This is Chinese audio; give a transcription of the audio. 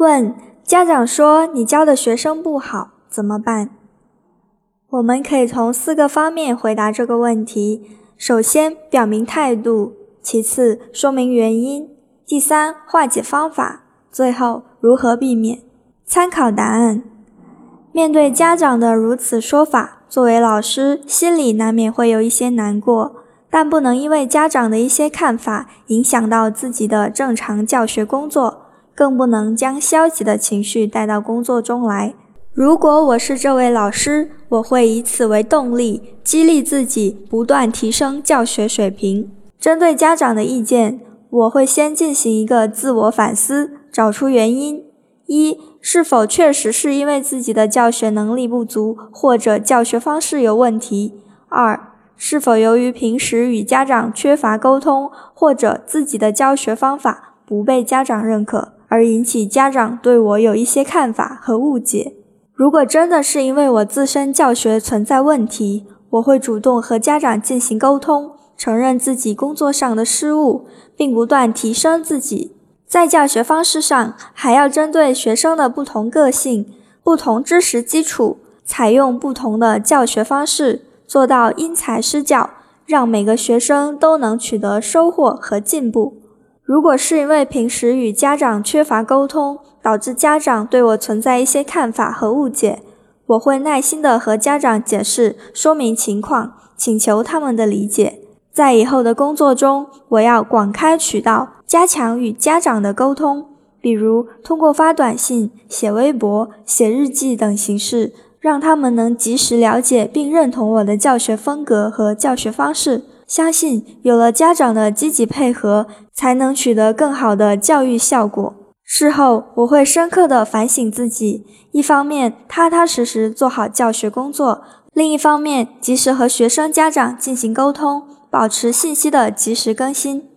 问：家长说你教的学生不好，怎么办？我们可以从四个方面回答这个问题：首先，表明态度；其次，说明原因；第三，化解方法；最后，如何避免。参考答案。面对家长的如此说法，作为老师，心里难免会有一些难过，但不能因为家长的一些看法影响到自己的正常教学工作，更不能将消极的情绪带到工作中来。如果我是这位老师，我会以此为动力，激励自己不断提升教学水平。针对家长的意见，我会先进行一个自我反思，找出原因：一、是否确实是因为自己的教学能力不足，或者教学方式有问题；二、是否由于平时与家长缺乏沟通，或者自己的教学方法不被家长认可，而引起家长对我有一些看法和误解。如果真的是因为我自身教学存在问题，我会主动和家长进行沟通，承认自己工作上的失误，并不断提升自己。在教学方式上，还要针对学生的不同个性、不同知识基础，采用不同的教学方式，做到因材施教，让每个学生都能取得收获和进步。如果是因为平时与家长缺乏沟通，导致家长对我存在一些看法和误解，我会耐心的和家长解释、说明情况，请求他们的理解。在以后的工作中，我要广开渠道，加强与家长的沟通，比如通过发短信、写微博、写日记等形式，让他们能及时了解并认同我的教学风格和教学方式。相信有了家长的积极配合，才能取得更好的教育效果。事后我会深刻的反省自己，一方面踏踏实实做好教学工作，另一方面及时和学生家长进行沟通，保持信息的及时更新。